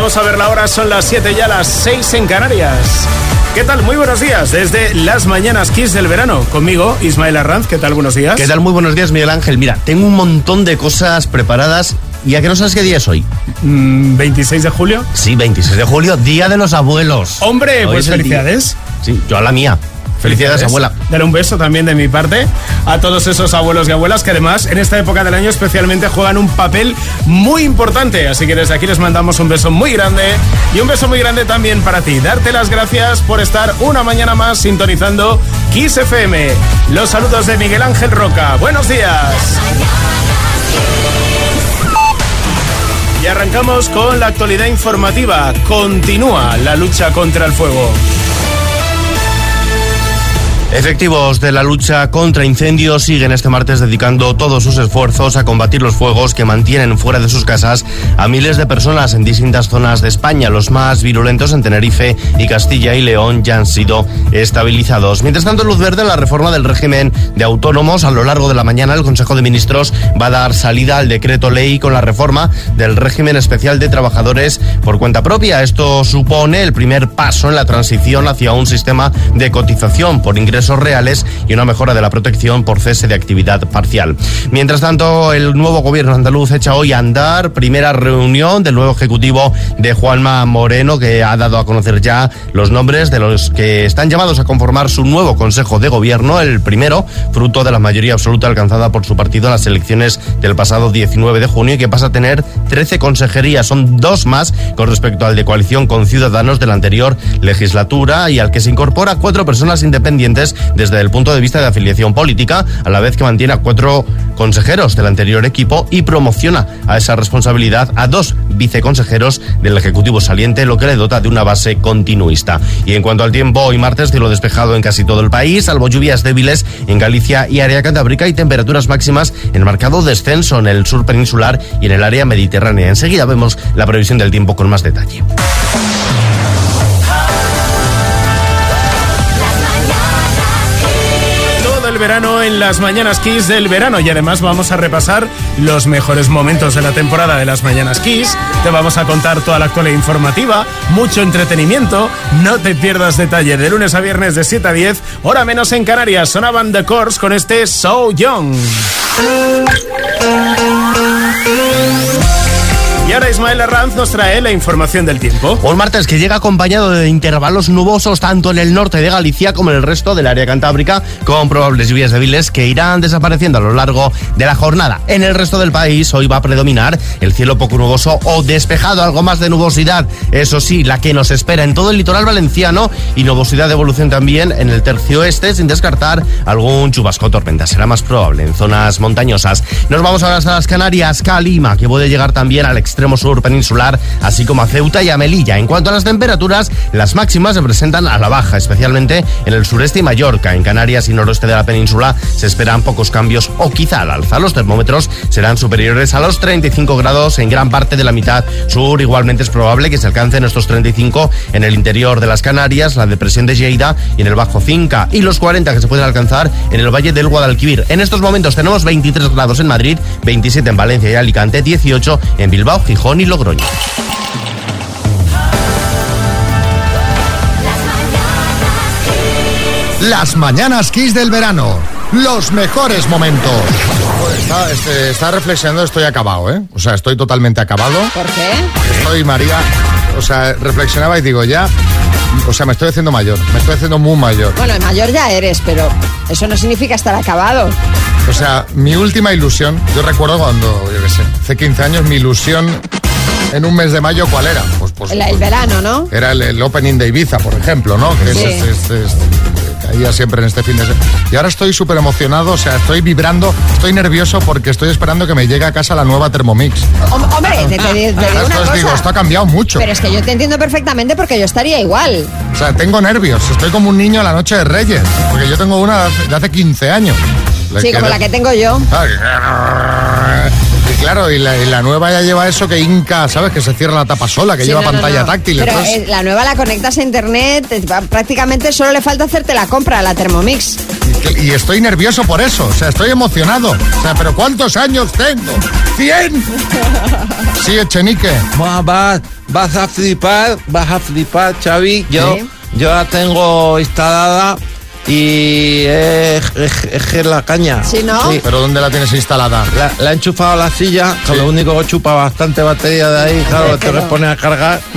Vamos a ver la hora, son las 7 ya las 6 en Canarias. ¿Qué tal? Muy buenos días desde las mañanas Kiss del verano. Conmigo, Ismael Arranz. ¿Qué tal? Buenos días. ¿Qué tal? Muy buenos días, Miguel Ángel. Mira, tengo un montón de cosas preparadas. ¿Y a que no sabes qué día es hoy? ¿26 mm, de julio? Sí, 26 de julio, Día de los Abuelos. Hombre, pues felicidades. Sí, yo a la mía. Felicidades, abuela. Dale un beso también de mi parte a todos esos abuelos y abuelas que además en esta época del año especialmente juegan un papel muy importante. Así que desde aquí les mandamos un beso muy grande y un beso muy grande también para ti. Darte las gracias por estar una mañana más sintonizando Kiss FM. Los saludos de Miguel Ángel Roca. Buenos días. Y arrancamos con la actualidad informativa. Continúa la lucha contra el fuego. Efectivos de la lucha contra incendios siguen este martes dedicando todos sus esfuerzos a combatir los fuegos que mantienen fuera de sus casas a miles de personas en distintas zonas de España. Los más virulentos en Tenerife y Castilla y León ya han sido estabilizados. Mientras tanto, luz verde la reforma del régimen de autónomos. A lo largo de la mañana, el Consejo de Ministros va a dar salida al decreto ley con la reforma del régimen especial de trabajadores por cuenta propia. Esto supone el primer paso en la transición hacia un sistema de cotización por ingresos reales y una mejora de la protección por cese de actividad parcial. Mientras tanto, el nuevo gobierno andaluz echa hoy a andar primera reunión del nuevo ejecutivo de Juanma Moreno, que ha dado a conocer ya los nombres de los que están llamados a conformar su nuevo Consejo de Gobierno, el primero, fruto de la mayoría absoluta alcanzada por su partido en las elecciones del pasado 19 de junio y que pasa a tener 13 consejerías, son dos más con respecto al de coalición con Ciudadanos de la anterior legislatura y al que se incorpora cuatro personas independientes desde el punto de vista de afiliación política, a la vez que mantiene a cuatro consejeros del anterior equipo y promociona a esa responsabilidad a dos viceconsejeros del Ejecutivo saliente, lo que le dota de una base continuista. Y en cuanto al tiempo, hoy martes cielo despejado en casi todo el país, salvo lluvias débiles en Galicia y área cantábrica y temperaturas máximas en marcado descenso en el sur peninsular y en el área mediterránea. Enseguida vemos la previsión del tiempo con más detalle. Verano en las Mañanas Kiss del verano y además vamos a repasar los mejores momentos de la temporada de las Mañanas Kiss. Te vamos a contar toda la actualidad informativa, mucho entretenimiento. No te pierdas detalle de lunes a viernes de 7 a 10, hora menos en Canarias. Sonaban The Course con este So Young. Y ahora Ismael Arranz nos trae la información del tiempo. Un martes que llega acompañado de intervalos nubosos tanto en el norte de Galicia como en el resto del área cantábrica, con probables lluvias débiles que irán desapareciendo a lo largo de la jornada. En el resto del país hoy va a predominar el cielo poco nuboso o despejado, algo más de nubosidad. Eso sí, la que nos espera en todo el litoral valenciano y nubosidad de evolución también en el tercio este, sin descartar algún chubasco tormenta. Será más probable en zonas montañosas. Nos vamos ahora a las Canarias, Calima, que puede llegar también al extremo extremo sur peninsular, así como a Ceuta y Melilla. En cuanto a las temperaturas, las máximas se presentan a la baja, especialmente en el sureste y Mallorca. En Canarias y noroeste de la península se esperan pocos cambios o quizá al alza. Los termómetros serán superiores a los 35 grados en gran parte de la mitad sur. Igualmente es probable que se alcancen estos 35 en el interior de las Canarias, la depresión de Lleida y en el Bajo Finca, y los 40 que se pueden alcanzar en el Valle del Guadalquivir. En estos momentos tenemos 23 grados en Madrid, 27 en Valencia y Alicante, 18 en Bilbao, Gijón y Logroño. Las mañanas Kiss del verano. Los mejores momentos. Está, este, está, reflexionando, estoy acabado, ¿eh? O sea, estoy totalmente acabado. ¿Por qué? Estoy, María, o sea, reflexionaba y digo, ya, o sea, me estoy haciendo mayor, me estoy haciendo muy mayor. Bueno, mayor ya eres, pero eso no significa estar acabado. O sea, mi última ilusión, yo recuerdo cuando, yo qué sé, hace 15 años, mi ilusión en un mes de mayo, ¿cuál era? Pues, pues el, verano, ¿no? Era el, opening de Ibiza, por ejemplo, ¿no? Que sí. es, caía siempre en este fin de semana. Y ahora estoy súper emocionado, o sea, estoy vibrando, estoy nervioso porque estoy esperando que me llegue a casa la nueva Thermomix. Hombre, te, te, digo una cosa. digo, esto ha cambiado mucho. Pero es que yo te entiendo perfectamente porque yo estaría igual. O sea, tengo nervios, estoy como un niño a la noche de Reyes, porque yo tengo una de hace 15 años. Sí, como la que tengo yo claro, y la, nueva ya lleva eso que Inca, ¿sabes? Que se cierra la tapa sola, que lleva pantalla táctil. Pero la nueva la conectas a internet, prácticamente solo le falta hacerte la compra, la Thermomix. Y estoy nervioso por eso, o sea, estoy emocionado. O sea, pero ¿cuántos años tengo? ¡Cien! Sí, Echenique. Vas, vas a flipar, vas a flipar, Xavi. Yo, Sí. yo la tengo instalada y es, es- es que es la caña. ¿Sí, no? ¿Pero dónde la tienes instalada? La, la he enchufado a la silla, que Sí. lo único que chupa bastante batería de ahí, claro, te lo pones a cargar.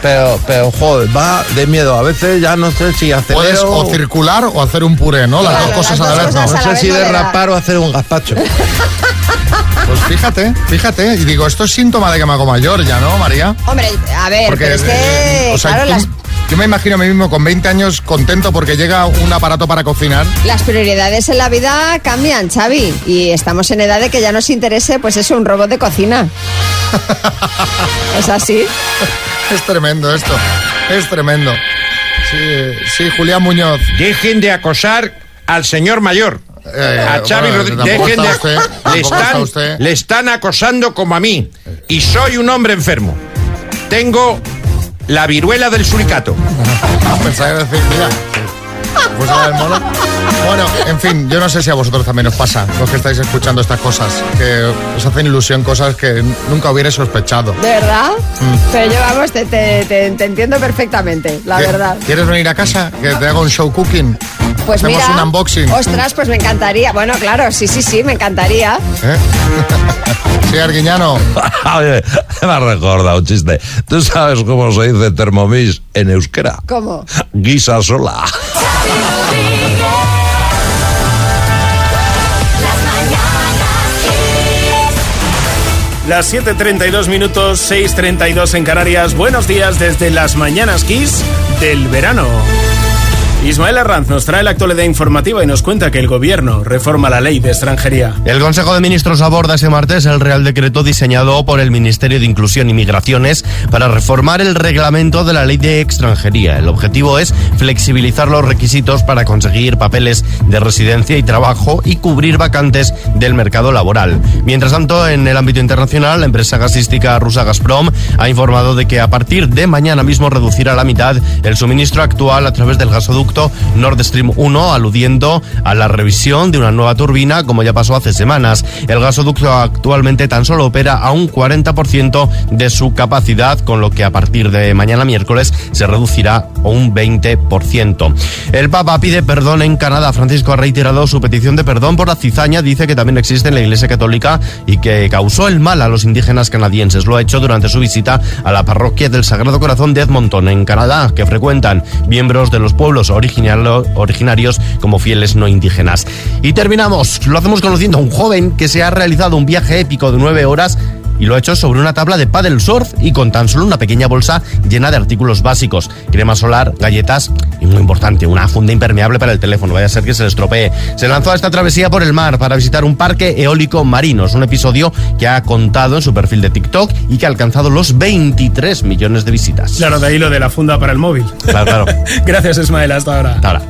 Pero, pero, joder, va de miedo. A veces ya no sé si acelero... Puedes o circular o hacer un puré, ¿no? Las Claro, dos cosas las a la vez, ¿no? No a la sé vez si derrapar o hacer un gazpacho. Pues fíjate, fíjate. Y digo, esto es síntoma de que me hago mayor ya, ¿no, María? Hombre, a ver, pero es que, eh, o sea, claro, tú- las, yo me imagino a mí mismo con 20 años contento porque llega un aparato para cocinar. las prioridades en la vida cambian, Xavi. Y estamos en edad de que ya nos interese, pues eso, un robot de cocina. ¿Es así? Es tremendo esto, es tremendo. Sí, sí, Julián Muñoz. Dejen de acosar al señor mayor. Eh, a Xavi bueno, Rodríguez. Dejen de. usted, está le están acosando como a mí. Y soy un hombre enfermo. Tengo la viruela del suricato. Pensaba decir, mira, pues el mono. Bueno, en fin, yo no sé si a vosotros también os pasa, los que estáis escuchando estas cosas, que os hacen ilusión cosas que nunca hubierais sospechado. ¿De verdad? Pero yo, vamos, te, te- te- te entiendo perfectamente, la ¿Qué- verdad. ¿Quieres venir a casa? Que te hago un show cooking. Pues Hacemos mira, un unboxing. ostras, pues me encantaría. Bueno, claro, sí, sí, sí, me encantaría. ¿Eh? sí, Arguiñano. Oye, me ha recordado un chiste. ¿Tú sabes cómo se dice Thermomix en euskera? ¿Cómo? Guisa sola. Las 7.32 minutos, 6.32 en Canarias. Buenos días desde las Mañanas Kiss del verano. Ismael Arranz nos trae la actualidad informativa y nos cuenta que el gobierno reforma la ley de extranjería. El Consejo de Ministros aborda este martes el Real Decreto diseñado por el Ministerio de Inclusión y Migraciones para reformar el reglamento de la ley de extranjería. El objetivo es flexibilizar los requisitos para conseguir papeles de residencia y trabajo y cubrir vacantes del mercado laboral. Mientras tanto, en el ámbito internacional, la empresa gasística rusa Gazprom ha informado de que a partir de mañana mismo reducirá a la mitad el suministro actual a través del gasoducto Nord Stream 1, aludiendo a la revisión de una nueva turbina, como ya pasó hace semanas. El gasoducto actualmente tan solo opera a un 40% de su capacidad, con lo que a partir de mañana miércoles se reducirá a un 20%. El Papa pide perdón en Canadá. Francisco ha reiterado su petición de perdón por la cizaña, dice que también existe en la Iglesia Católica y que causó el mal a los indígenas canadienses. Lo ha hecho durante su visita a la parroquia del Sagrado Corazón de Edmonton, en Canadá, que frecuentan miembros de los pueblos originarios como fieles no indígenas. Y terminamos. Lo hacemos conociendo a un joven que se ha realizado un viaje épico de nueve horas y lo ha hecho sobre una tabla de paddle surf y con tan solo una pequeña bolsa llena de artículos básicos, crema solar, galletas y muy importante, una funda impermeable para el teléfono, vaya a ser que se le estropee. Se lanzó a esta travesía por el mar para visitar un parque eólico marino, es un episodio que ha contado en su perfil de TikTok y que ha alcanzado los 23 millones de visitas. Claro, de ahí lo de la funda para el móvil. Claro, claro. Gracias, Ismael, hasta ahora. Hasta ahora.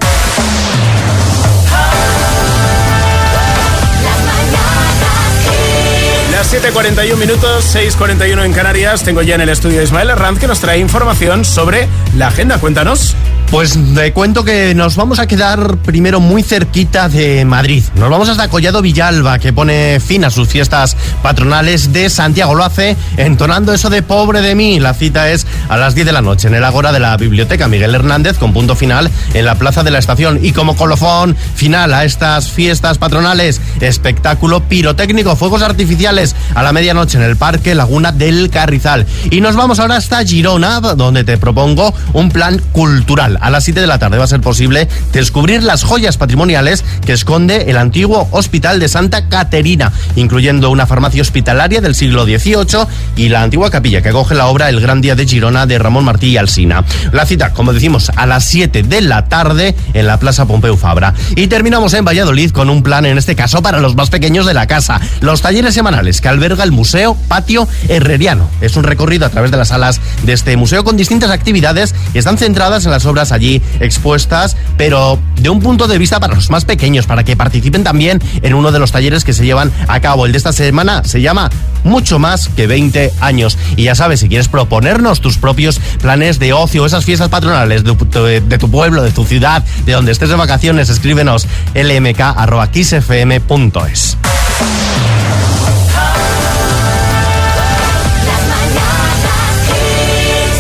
Las 7.41 minutos, 6.41 en Canarias. Tengo ya en el estudio Ismael Arranz que nos trae información sobre la agenda. Cuéntanos. Pues te cuento que nos vamos a quedar primero muy cerquita de Madrid. Nos vamos hasta Collado Villalba, que pone fin a sus fiestas patronales de Santiago. Lo hace entonando eso de pobre de mí. La cita es a las 10 de la noche en el Ágora de la Biblioteca Miguel Hernández, con punto final en la Plaza de la Estación. Y como colofón final a estas fiestas patronales, espectáculo pirotécnico, fuegos artificiales a la medianoche en el Parque Laguna del Carrizal. Y nos vamos ahora hasta Girona, donde te propongo un plan cultural. A las 7 de la tarde va a ser posible descubrir las joyas patrimoniales que esconde el antiguo Hospital de Santa Caterina, incluyendo una farmacia hospitalaria del siglo XVIII y la antigua capilla que acoge la obra El Gran Día de Girona de Ramón Martí y Alsina. La cita, como decimos, a las 7 de la tarde en la Plaza Pompeu Fabra. Y terminamos en Valladolid con un plan, en este caso, para los más pequeños de la casa. Los talleres semanales que alberga el Museo Patio Herreriano. Es un recorrido a través de las salas de este museo con distintas actividades están centradas en las obras allí expuestas, pero de un punto de vista para los más pequeños, para que participen también en uno de los talleres que se llevan a cabo. El de esta semana se llama Mucho más que 20 años. Y ya sabes, si quieres proponernos tus propios planes de ocio, esas fiestas patronales de tu pueblo, de tu ciudad, de donde estés de vacaciones, escríbenos lmk.xfm.es.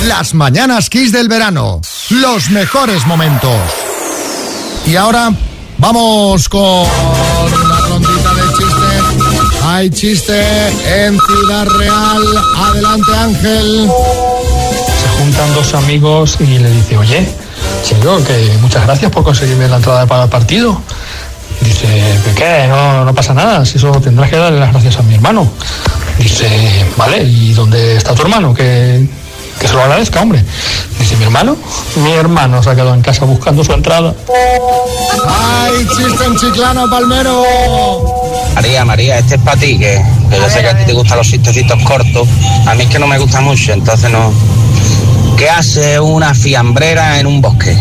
Las mañanas Kiss del verano. Los mejores momentos. Y ahora vamos con la rondita de chistes. Hay chiste en Ciudad Real. Adelante, Ángel. se juntan dos amigos y le dice, oye, chico, que muchas gracias por conseguirme la entrada para el partido. Dice, ¿de qué? No, no pasa nada, si eso tendrás que darle las gracias a mi hermano. Dice, vale, ¿y dónde está tu hermano? Que, que se lo agradezca, hombre. Dice, ¿mi hermano? Mi hermano se ha quedado en casa buscando su entrada. Hay chiste en Chiclano, Palmero. María, María, este es para ti, que, que yo sé que a ti te gustan los chistecitos cortos. A mí es que no me gusta mucho, entonces no. ¿Qué hace una fiambrera en un bosque?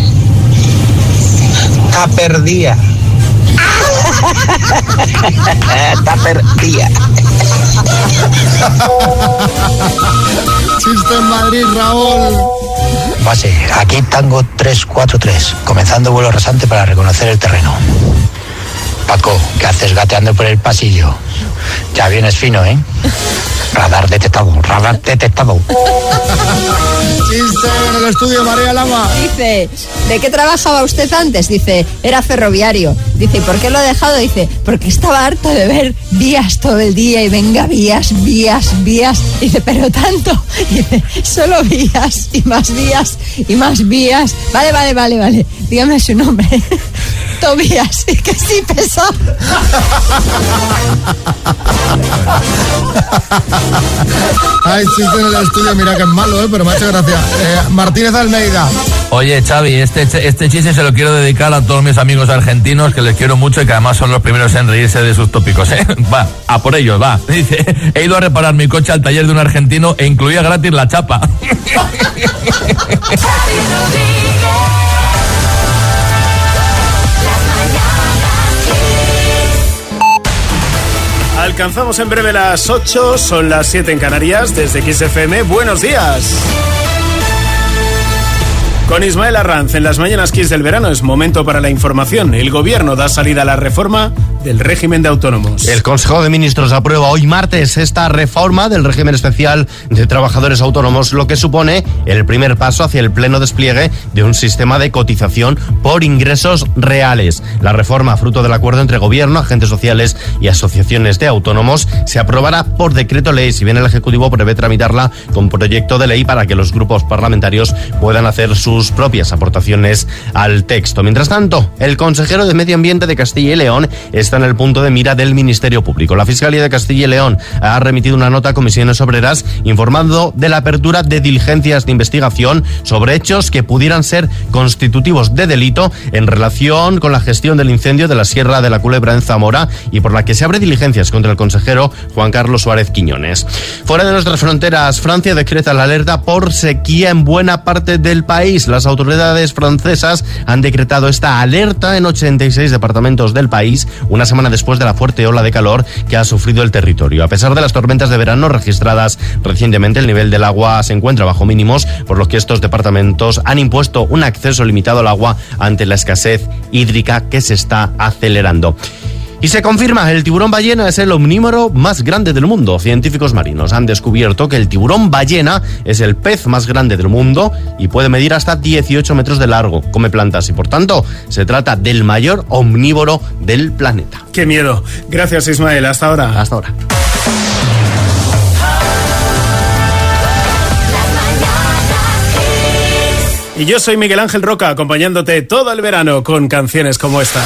Está perdida. Está perdida. Chiste en Madrid, Raúl. Base, aquí Tango 343, comenzando vuelo rasante para reconocer el terreno. Paco, ¿qué haces gateando por el pasillo? Ya vienes fino, ¿eh? Radar detectado, radar detectado. En el estudio, María Lama. Dice, ¿de qué trabajaba usted antes? Dice, era ferroviario. Dice, ¿y por qué lo ha dejado? Dice, porque estaba harto de ver vías todo el día y venga vías, vías, vías. Dice, pero tanto. Dice, solo vías y más vías y más vías. Vale, vale, vale, vale. Dígame su nombre. Tobías. Y que sí pesó. Hay chiste en el estudio, mira que es malo, ¿eh? pero me ha hecho gracia. Eh, Martínez Almeida. Oye, Xavi, este, este chiste se lo quiero dedicar a todos mis amigos argentinos que les quiero mucho y que además son los primeros en reírse de sus tópicos, ¿eh? Va, a por ellos, va. Dice, he ido a reparar mi coche al taller de un argentino e incluía gratis la chapa. Alcanzamos en breve las 8, son las 7 en Canarias, desde XFM. Buenos días. Con Ismael Arranz en las mañanas Kiss del verano es momento para la información. El gobierno da salida a la reforma del régimen de autónomos. El Consejo de Ministros aprueba hoy martes esta reforma del régimen especial de trabajadores autónomos, lo que supone el primer paso hacia el pleno despliegue de un sistema de cotización por ingresos reales. La reforma, fruto del acuerdo entre gobierno, agentes sociales y asociaciones de autónomos, se aprobará por decreto ley, si bien el Ejecutivo prevé tramitarla con proyecto de ley para que los grupos parlamentarios puedan hacer sus propias aportaciones al texto. Mientras tanto, el consejero de Medio Ambiente de Castilla y León está en el punto de mira del Ministerio Público. La Fiscalía de Castilla y León ha remitido una nota a comisiones obreras informando de la apertura de diligencias de investigación sobre hechos que pudieran ser constitutivos de delito en relación con la gestión del incendio de la Sierra de la Culebra en Zamora y por la que se abre diligencias contra el consejero Juan Carlos Suárez Quiñones. Fuera de nuestras fronteras, Francia decreta la alerta por sequía en buena parte del país. Las autoridades francesas han decretado esta alerta en 86 departamentos del país, una semana después de la fuerte ola de calor que ha sufrido el territorio. A pesar de las tormentas de verano registradas recientemente, el nivel del agua se encuentra bajo mínimos, por lo que estos departamentos han impuesto un acceso limitado al agua ante la escasez hídrica que se está acelerando. Y se confirma, el tiburón ballena es el omnívoro más grande del mundo. Científicos marinos han descubierto que el tiburón ballena es el pez más grande del mundo y puede medir hasta 18 metros de largo. Come plantas y por tanto se trata del mayor omnívoro del planeta. ¡Qué miedo! Gracias Ismael, hasta ahora. Hasta ahora. Y yo soy Miguel Ángel Roca, acompañándote todo el verano con canciones como esta.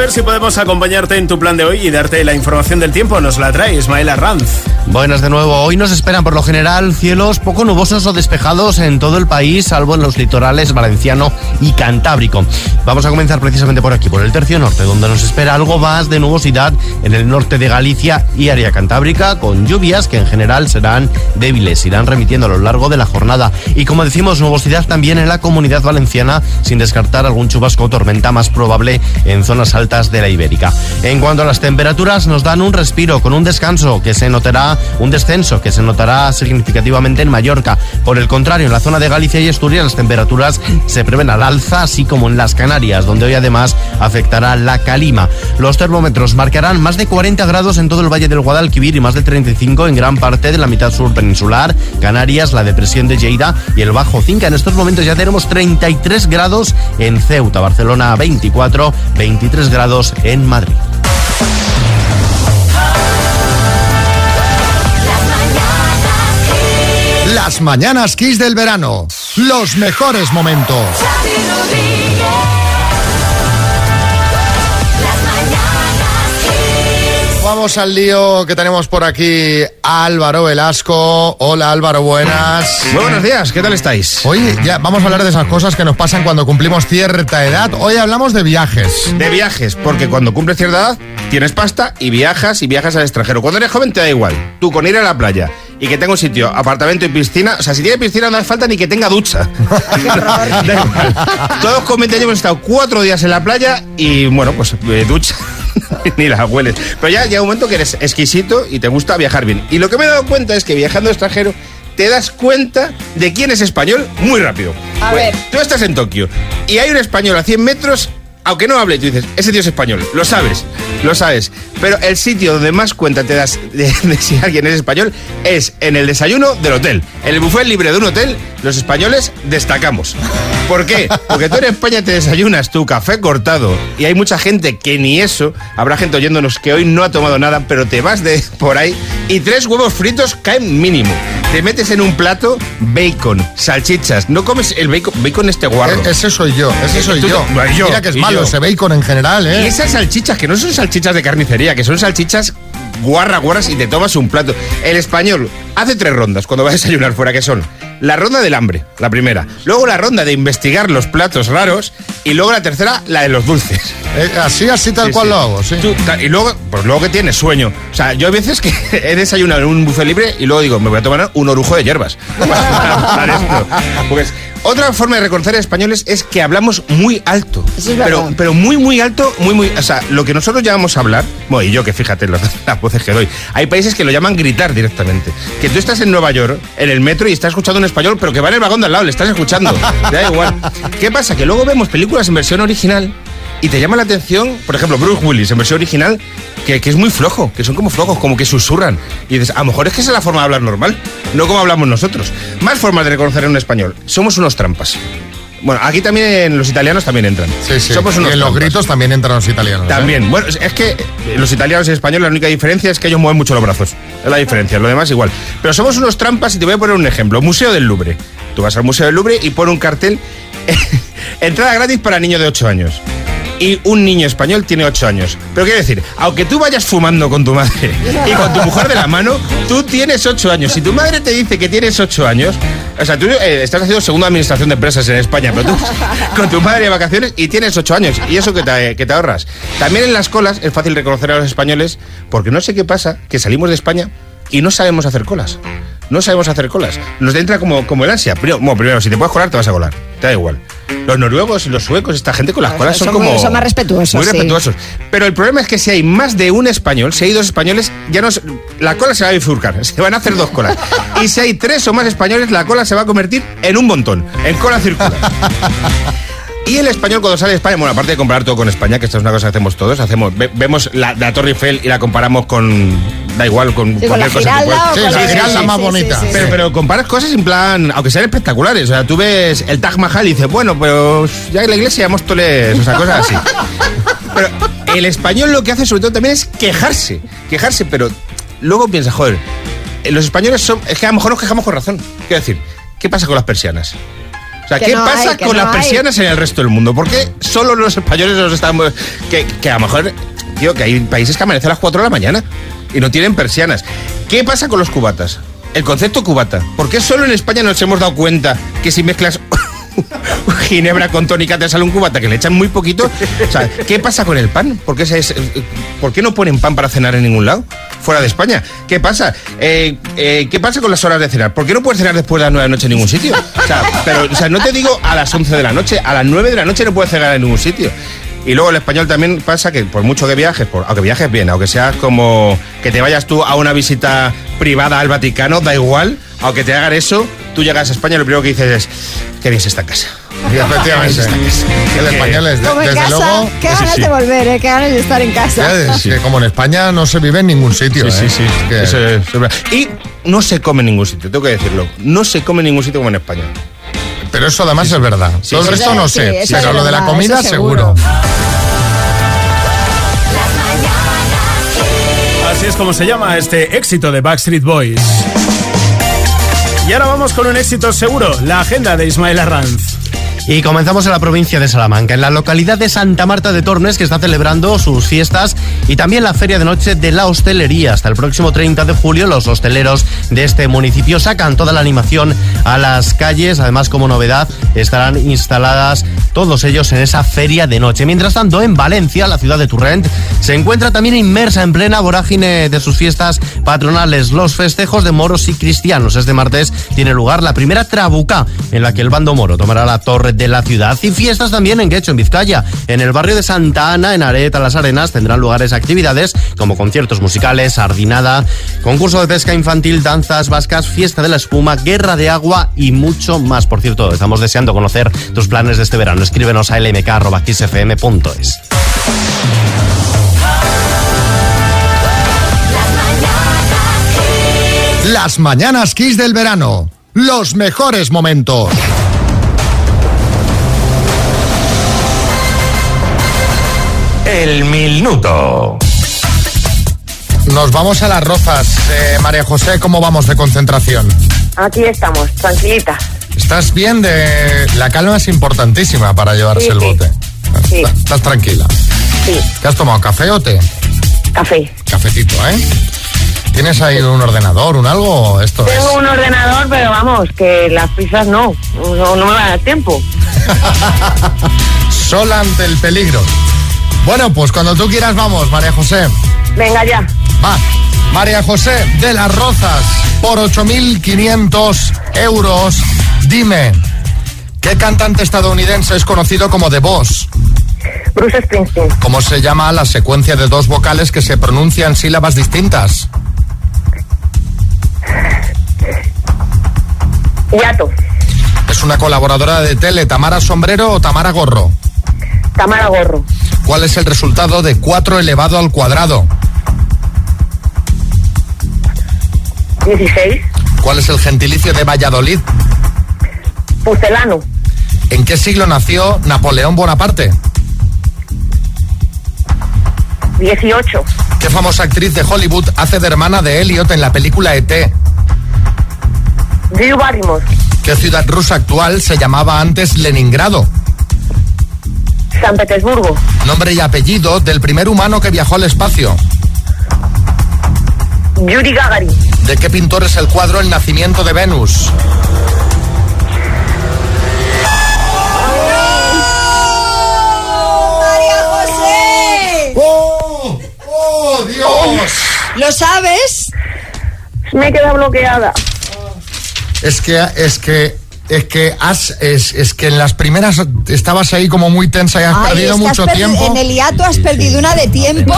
Ver si podemos acompañarte en tu plan de hoy y darte la información del tiempo. Nos la trae Ismael Arranz. Buenas de nuevo. Hoy nos esperan por lo general cielos poco nubosos o despejados en todo el país, salvo en los litorales valenciano y cantábrico. Vamos a comenzar precisamente por aquí, por el tercio norte, donde nos espera algo más de nubosidad en el norte de Galicia y área cantábrica, con lluvias que en general serán débiles, irán remitiendo a lo largo de la jornada. Y como decimos, nubosidad también en la comunidad valenciana, sin descartar algún chubasco o tormenta más probable en zonas altas de la Ibérica. En cuanto a las temperaturas, nos dan un respiro con un descanso que se notará, un descenso que se notará significativamente en Mallorca. Por el contrario, en la zona de Galicia y Asturias las temperaturas se prevén al alza, así como en las Canarias, donde hoy además afectará la calima. Los termómetros marcarán más de 40 grados en todo el Valle del Guadalquivir y más de 35 en gran parte de la mitad sur peninsular, Canarias, la depresión de Lleida y el Bajo Cinca. En estos momentos ya tenemos 33 grados en Ceuta, Barcelona 24, 23 grados en Madrid. Las mañanas Kiss del verano. Los mejores momentos. Vamos al lío que tenemos por aquí Álvaro Velasco. Hola Álvaro, buenas. Muy buenos días, ¿qué tal estáis? Hoy ya vamos a hablar de esas cosas que nos pasan cuando cumplimos cierta edad. Hoy hablamos de viajes. De viajes, porque cuando cumples cierta edad tienes pasta y viajas y viajas al extranjero. Cuando eres joven te da igual. Tú con ir a la playa y que tenga un sitio, apartamento y piscina, o sea, si tiene piscina no hace falta ni que tenga ducha. Da igual. Todos con 20 años hemos estado cuatro días en la playa y bueno, pues eh, ducha. ni la hueles. Pero ya llega un momento que eres exquisito y te gusta viajar bien. Y lo que me he dado cuenta es que viajando extranjero te das cuenta de quién es español muy rápido. A Pues, ver. Tú estás en Tokio y hay un español a 100 metros, aunque no hable, tú dices, ese tío es español. Lo sabes, lo sabes. Pero el sitio donde más cuenta te das de, si alguien es español es en el desayuno del hotel. En el buffet libre de un hotel, los españoles destacamos. ¿Por qué? Porque tú en España te desayunas tu café cortado y hay mucha gente que ni eso, habrá gente oyéndonos que hoy no ha tomado nada, pero te vas de por ahí y tres huevos fritos caen mínimo. Te metes en un plato bacon, salchichas. No comes el bacon, bacon este guarro. E- ese soy yo, ese soy Tú- yo. Mira que es y malo yo. ese bacon en general, Y ¿eh? esas salchichas, que no son salchichas de carnicería, que son salchichas guarra, guarras y te tomas un plato. El español hace tres rondas cuando va a desayunar fuera, que son la ronda del hambre, la primera. Luego la ronda de investigar los platos raros. Y luego la tercera, la de los dulces. Eh, así, así tal Sí, cual sí. lo hago, sí. Tú, y luego, pues luego que tienes sueño. O sea, yo a veces que he desayunado en un buffet libre y luego digo, me voy a tomar un orujo de hierbas. Para, para esto. Pues, otra forma de reconocer a españoles es que hablamos muy alto. Es pero, verdad. pero muy, muy alto, muy, muy. O sea, lo que nosotros llamamos hablar, bueno, y yo que fíjate las, las voces que doy, hay países que lo llaman gritar directamente. Que tú estás en Nueva York, en el metro, y estás escuchando un español, pero que va en el vagón de al lado, le estás escuchando. Da igual. ¿Qué pasa? Que luego vemos películas en versión original y te llama la atención, por ejemplo, Bruce Willis en versión original, que, que es muy flojo, que son como flojos, como que susurran. Y dices, a lo mejor es que esa es la forma de hablar normal, no como hablamos nosotros. Más formas de reconocer en un español. Somos unos trampas. Bueno, aquí también los italianos también entran. Sí, sí. Somos y unos en los trampas. gritos también entran los italianos. ¿eh? También. Bueno, es- es que eh, los italianos y españoles la única diferencia es que ellos mueven mucho los brazos. Es la diferencia, lo demás igual. Pero somos unos trampas y te voy a poner un ejemplo. Museo del Louvre. Tú vas al Museo del Louvre y pone un cartel, entrada gratis para niños de 8 años. Y un niño español tiene 8 años. Pero quiero decir, aunque tú vayas fumando con tu madre y con tu mujer de la mano, tú tienes 8 años. Si tu madre te dice que tienes 8 años, o sea, tú eh, estás haciendo segunda administración de empresas en España, pero tú con tu madre de vacaciones y tienes 8 años. Y eso que te, que te ahorras. También en las colas es fácil reconocer a los españoles porque no sé qué pasa, que salimos de España y no sabemos hacer colas. No sabemos hacer colas. Nos entra como, como el ansia. Primero, bueno, primero, si te puedes colar, te vas a colar. Te da igual. Los noruegos los suecos, esta gente con las colas son, son como. muy- son más respetuosos, Muy sí. respetuosos. Pero el problema es que si hay más de un español, si hay dos españoles, ya no. La cola se va a bifurcar. Se van a hacer dos colas. Y si hay tres o más españoles, la cola se va a convertir en un montón. En cola circular. Y el español cuando sale de España, bueno, aparte de comparar todo con España, que esto es una cosa que hacemos todos, hacemos, ve- vemos la, la Torre Eiffel y la comparamos con, da igual, con Sí, con la cualquier cosa. que Giralda o Sí, la más bonita. pero, comparas cosas en plan, aunque sean espectaculares. O sea, tú ves el Taj Mahal y dices, bueno, pero ya en la iglesia ya Móstoles, o sea, cosas así. Pero el español lo que hace sobre todo también es quejarse. Quejarse, pero luego piensa, joder, eh, los españoles son. Es que a lo mejor nos quejamos con razón. Quiero decir, ¿qué pasa con las persianas? Sea, ¿qué no pasa hay, con no las hay. persianas en el resto del mundo? ¿Por qué solo los españoles nos estamos... Que, que a lo mejor, tío, que hay países que amanecen a las 4 de la mañana y no tienen persianas. ¿Qué pasa con los cubatas? El concepto cubata. ¿Por qué solo en España nos hemos dado cuenta que si mezclas ginebra con tónica te sale un cubata que le echan muy poquito? O sea, ¿qué pasa con el pan? ¿Por qué, se es- ¿por qué no ponen pan para cenar en ningún lado? Fuera de España. ¿Qué pasa? Eh, eh, ¿Qué pasa con las horas de cenar? ¿Por qué no puedes cenar después de las 9 de la noche en ningún sitio? O sea, pero, o sea, no te digo a las 11 de la noche, a las 9 de la noche no puedes cenar en ningún sitio. Y luego el español también pasa que por mucho que viajes, por, aunque viajes bien, aunque seas como que te vayas tú a una visita privada al Vaticano, da igual, aunque te hagan eso, tú llegas a España y lo primero que dices es, qué bien se está en casa. Y efectivamente. El español es, de- Como en desde casa, luego... qué ganas de volver, ¿eh? qué ganas de estar en casa. Es que como en España no se vive en ningún sitio. Sí, ¿eh? sí, sí. Es que- Eso es- eso es verdad. y no se come en ningún sitio, tengo que decirlo. No se come en ningún sitio como en España. Pero eso además es verdad. Sí, Todo el sí, resto sí, no sí, sé. pero lo de la comida seguro. Así es como se llama este éxito de Backstreet Boys. Y ahora vamos con un éxito seguro, la agenda de Ismael Arranz. Y comenzamos en la provincia de Salamanca, en la localidad de Santa Marta de Tormes, que está celebrando sus fiestas y también la feria de noche de la hostelería. Hasta el próximo 30 de julio, los hosteleros de este municipio sacan toda la animación a las calles. Además, como novedad, estarán instaladas todos ellos en esa feria de noche. Mientras tanto, en Valencia, la ciudad de Turrent, se encuentra también inmersa en plena vorágine de sus fiestas patronales. Los festejos de moros y cristianos. Este martes tiene lugar la primera trabuca en la que el bando moro tomará la torre de la ciudad. Y fiestas también en Guecho, en Vizcaya. En el barrio de Santa Ana, en Areta, Las Arenas, tendrán lugares actividades como conciertos musicales, sardinada, concurso de pesca infantil, danzas vascas, fiesta de la espuma, guerra de agua y mucho más. Por cierto, estamos deseando conocer tus planes de este verano. Escríbenos a lmk.xfm.es. Las mañanas Kiss del verano. Los mejores momentos. El minuto. Nos vamos a las rozas. Eh, María José, ¿cómo vamos de concentración? Aquí estamos, tranquilita. ¿Estás bien? De... La calma es importantísima para llevarse Sí, el sí. bote. Sí. Estás- Estás tranquila. Sí, ¿Qué has tomado? ¿Café o té? café. Cafetito, ¿eh? ¿Tienes ahí un ordenador, un algo? o Esto es. Tengo un ordenador, pero vamos, que las prisas no. No, no me va a dar tiempo. Sola ante el peligro. Bueno, pues cuando tú quieras vamos, María José. Venga ya. Va. María José de las Rozas, por 8.500 euros. Dime, ¿qué cantante estadounidense es conocido como The Boss? Bruce Springsteen. ¿Cómo se llama la secuencia de dos vocales que se pronuncian sílabas distintas? Yato. ¿Es una colaboradora de tele, Tamara Sombrero o Tamara Gorro? Tamara Gorro. ¿Cuál es el resultado de 4 elevado al cuadrado? 16. ¿Cuál es el gentilicio de Valladolid? Pucelano. ¿En qué siglo nació Napoleón Bonaparte? 18. ¿Qué famosa actriz de Hollywood hace de hermana de Elliot en la película ET? Drew Barrymore. ¿Qué ciudad rusa actual se llamaba antes Leningrado? San Petersburgo. Nombre y apellido del primer humano que viajó al espacio. Yuri Gagarin. ¿De qué pintor es el cuadro El nacimiento de Venus? ¡María José! ¡Oh! ¡Oh, Dios! ¿Lo sabes? Me he quedado bloqueada. Es que, es que, es que has, es, es que en las primeras estabas ahí como muy tensa y has Ay, perdido es que has mucho perdi- tiempo. En el hiato has perdido una de tiempo.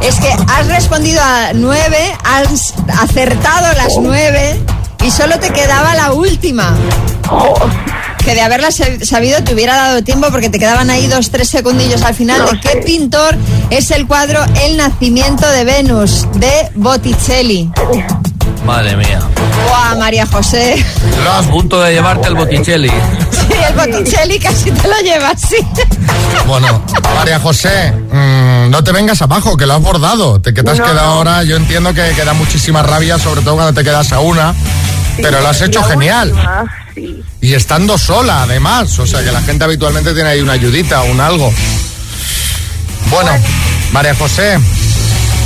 Es que has respondido a nueve, has acertado las nueve y solo te quedaba la última. Que de haberla sabido te hubiera dado tiempo porque te quedaban ahí dos, tres segundillos al final. ¿De qué pintor es el cuadro El nacimiento de Venus de Botticelli? Madre mía. Buah, María José. A punto de llevarte el Botticelli. Sí, el Botticelli casi te lo llevas, sí. Bueno, María José, mm, no te vengas abajo, que lo has bordado. Te, que te has No, quedado no. ahora, yo entiendo que, que da muchísima rabia, sobre todo cuando te quedas a una. Pero lo has hecho genial. última, sí. Y estando sola, además. O sea, que la gente habitualmente tiene ahí una ayudita, un algo. Bueno, María José,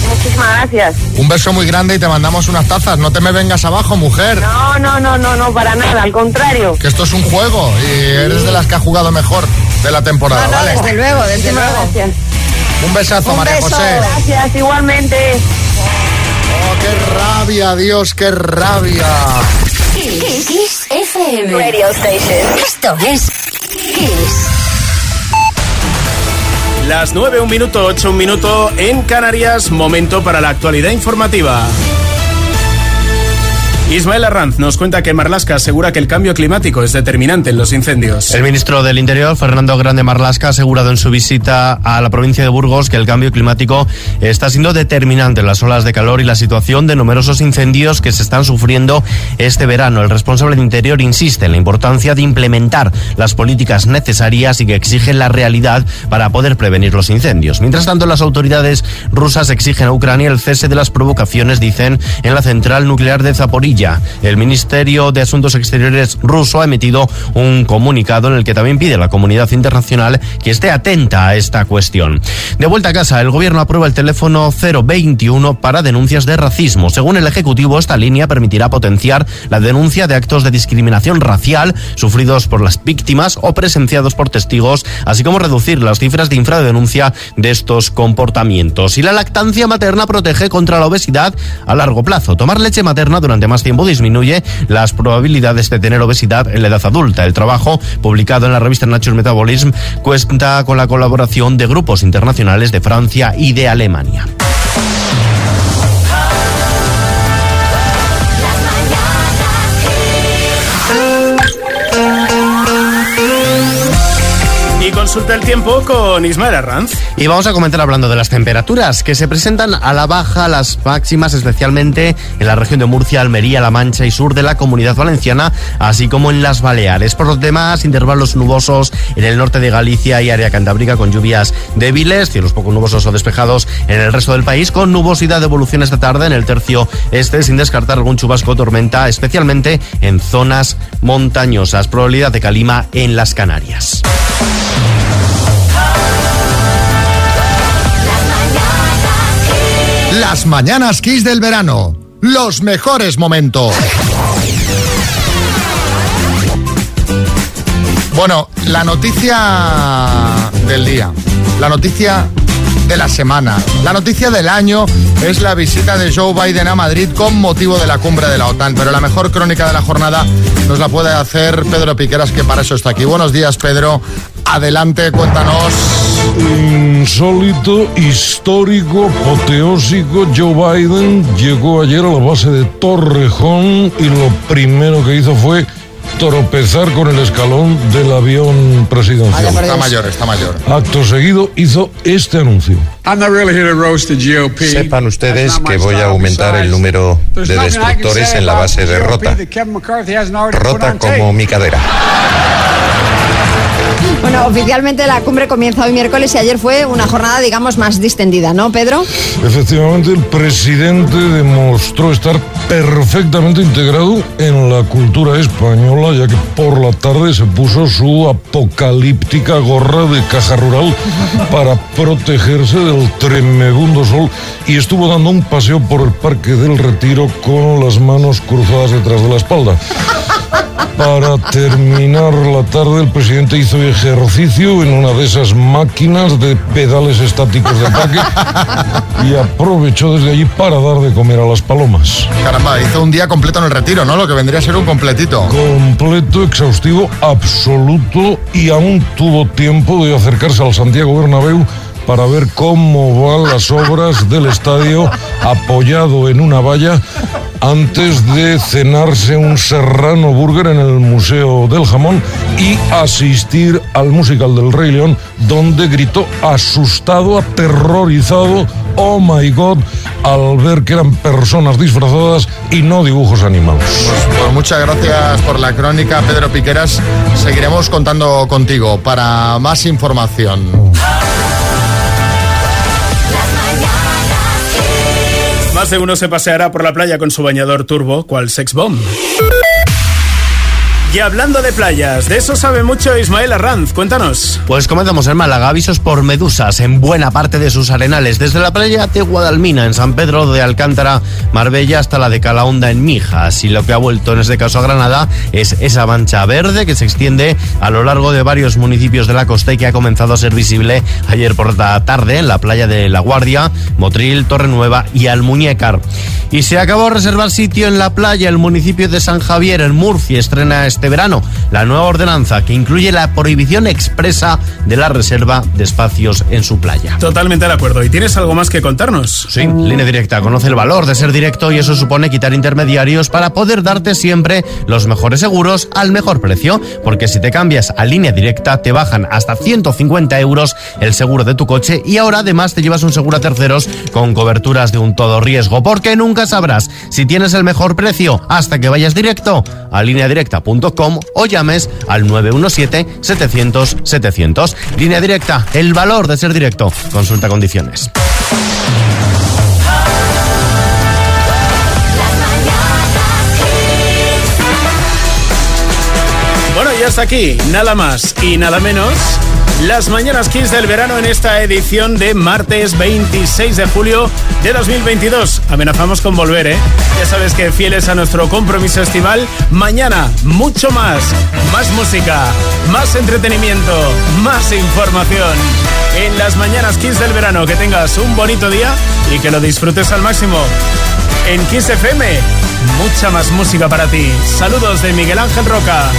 Muchísimas gracias. un beso muy grande y te mandamos unas tazas. No te me vengas abajo, mujer. No, no, no, no, no, para nada, al contrario. Que esto es un juego y eres de las que ha jugado mejor de la temporada, No, no, ¿vale? desde luego, desde Muchísimas luego. gracias. Un besazo, Un María beso. José. Gracias, igualmente. Oh, qué rabia, Dios, qué rabia. Kiss, Kiss FM. Radio Station. Esto es Kiss. Las 9, un minuto, 8, un minuto en Canarias, momento para la actualidad informativa. Ismael Arranz nos cuenta que Marlasca asegura que el cambio climático es determinante en los incendios. El ministro del Interior, Fernando Grande Marlasca, ha asegurado en su visita a la provincia de Burgos que el cambio climático está siendo determinante en las olas de calor y la situación de numerosos incendios que se están sufriendo este verano. El responsable de Interior insiste en la importancia de implementar las políticas necesarias y que exigen la realidad para poder prevenir los incendios. Mientras tanto, las autoridades rusas exigen a Ucrania el cese de las provocaciones, dicen, en la central nuclear de Zaporilla. El Ministerio de Asuntos Exteriores ruso ha emitido un comunicado en el que también pide a la comunidad internacional que esté atenta a esta cuestión. De vuelta a casa, el gobierno aprueba el teléfono 021 para denuncias de racismo. Según el Ejecutivo, esta línea permitirá potenciar la denuncia de actos de discriminación racial sufridos por las víctimas o presenciados por testigos, así como reducir las cifras de infradenuncia de estos comportamientos. Y la lactancia materna protege contra la obesidad a largo plazo. Tomar leche materna durante más tiempo disminuye las probabilidades de tener obesidad en la edad adulta. El trabajo, publicado en la revista Nature Metabolism, cuenta con la colaboración de grupos internacionales de Francia y de Alemania. Consulta el tiempo con Ismael Arranz. Y vamos a comentar hablando de las temperaturas que se presentan a la baja, las máximas especialmente en la región de Murcia, Almería, La Mancha y sur de la Comunidad Valenciana, así como en las Baleares. Por los demás, intervalos nubosos en el norte de Galicia y área cantábrica con lluvias débiles, cielos poco nubosos o despejados en el resto del país, con nubosidad de evolución esta tarde en el tercio este, sin descartar algún chubasco o tormenta, especialmente en zonas montañosas. Probabilidad de calima en las Canarias. Las mañanas Kiss del verano. Los mejores momentos. Bueno, la noticia del día. La noticia de la semana. La noticia del año es la visita de Joe Biden a Madrid con motivo de la cumbre de la OTAN. Pero la mejor crónica de la jornada nos la puede hacer Pedro Piqueras, que para eso está aquí. Buenos días, Pedro. Adelante, cuéntanos. Insólito, histórico, apoteósico, Joe Biden llegó ayer a la base de Torrejón y lo primero que hizo fue tropezar con el escalón del avión presidencial. Está mayor, está mayor. Acto seguido hizo este anuncio. Sepan ustedes que voy a aumentar el número de destructores en la base de Rota. Rota como mi cadera. Bueno, oficialmente la cumbre comienza hoy miércoles y ayer fue una jornada, digamos, más distendida, ¿no, Pedro? Efectivamente, el presidente demostró estar perfectamente integrado en la cultura española, ya que por la tarde se puso su apocalíptica gorra de caja rural para protegerse del tremebundo sol y estuvo dando un paseo por el Parque del Retiro con las manos cruzadas detrás de la espalda. Para terminar la tarde, el presidente hizo ejercicio en una de esas máquinas de pedales estáticos de parque y aprovechó desde allí para dar de comer a las palomas. Caramba, hizo un día completo en el retiro, ¿no? Lo que vendría a ser un completito. Completo, exhaustivo, absoluto y aún tuvo tiempo de acercarse al Santiago Bernabéu para ver cómo van las obras del estadio apoyado en una valla antes de cenarse un serrano burger en el Museo del Jamón y asistir al musical del Rey León donde gritó asustado, aterrorizado, oh my god, al ver que eran personas disfrazadas y no dibujos animados. Pues muchas gracias por la crónica, Pedro Piqueras. Seguiremos contando contigo para más información. Más de uno se paseará por la playa con su bañador turbo, cual sex bomb. Y hablando de playas, de eso sabe mucho Ismael Arranz. Cuéntanos. Pues comenzamos en Málaga, avisos por medusas en buena parte de sus arenales, desde la playa de Guadalmina en San Pedro de Alcántara, Marbella, hasta la de Calahonda en Mijas. Y lo que ha vuelto en este caso a Granada es esa mancha verde que se extiende a lo largo de varios municipios de la costa y que ha comenzado a ser visible ayer por la tarde en la playa de La Guardia, Motril, Torrenueva y Almuñécar. Y se acabó de reservar sitio en la playa, el municipio de San Javier, en Murcia, estrena este verano la nueva ordenanza que incluye la prohibición expresa de la reserva de espacios en su playa. Totalmente de acuerdo. ¿Y tienes algo más que contarnos? Sí, línea directa. Conoce el valor de ser directo y eso supone quitar intermediarios para poder darte siempre los mejores seguros al mejor precio. Porque si te cambias a línea directa, te bajan hasta 150 euros el seguro de tu coche y ahora además te llevas un seguro a terceros con coberturas de un todo riesgo. Porque nunca sabrás si tienes el mejor precio hasta que vayas directo a lineadirecta.com o llames al 917-700-700. Línea directa, el valor de ser directo. Consulta condiciones. Bueno, ya está aquí, nada más y nada menos las Mañanas Kiss del verano en esta edición de martes 26 de julio de 2022. Amenazamos con volver, ¿eh? Ya sabes que fieles a nuestro compromiso estival, mañana mucho más, más música, más entretenimiento, más información. En las Mañanas Kiss del verano, que tengas un bonito día y que lo disfrutes al máximo. En Kiss FM, mucha más música para ti. Saludos de Miguel Ángel Roca.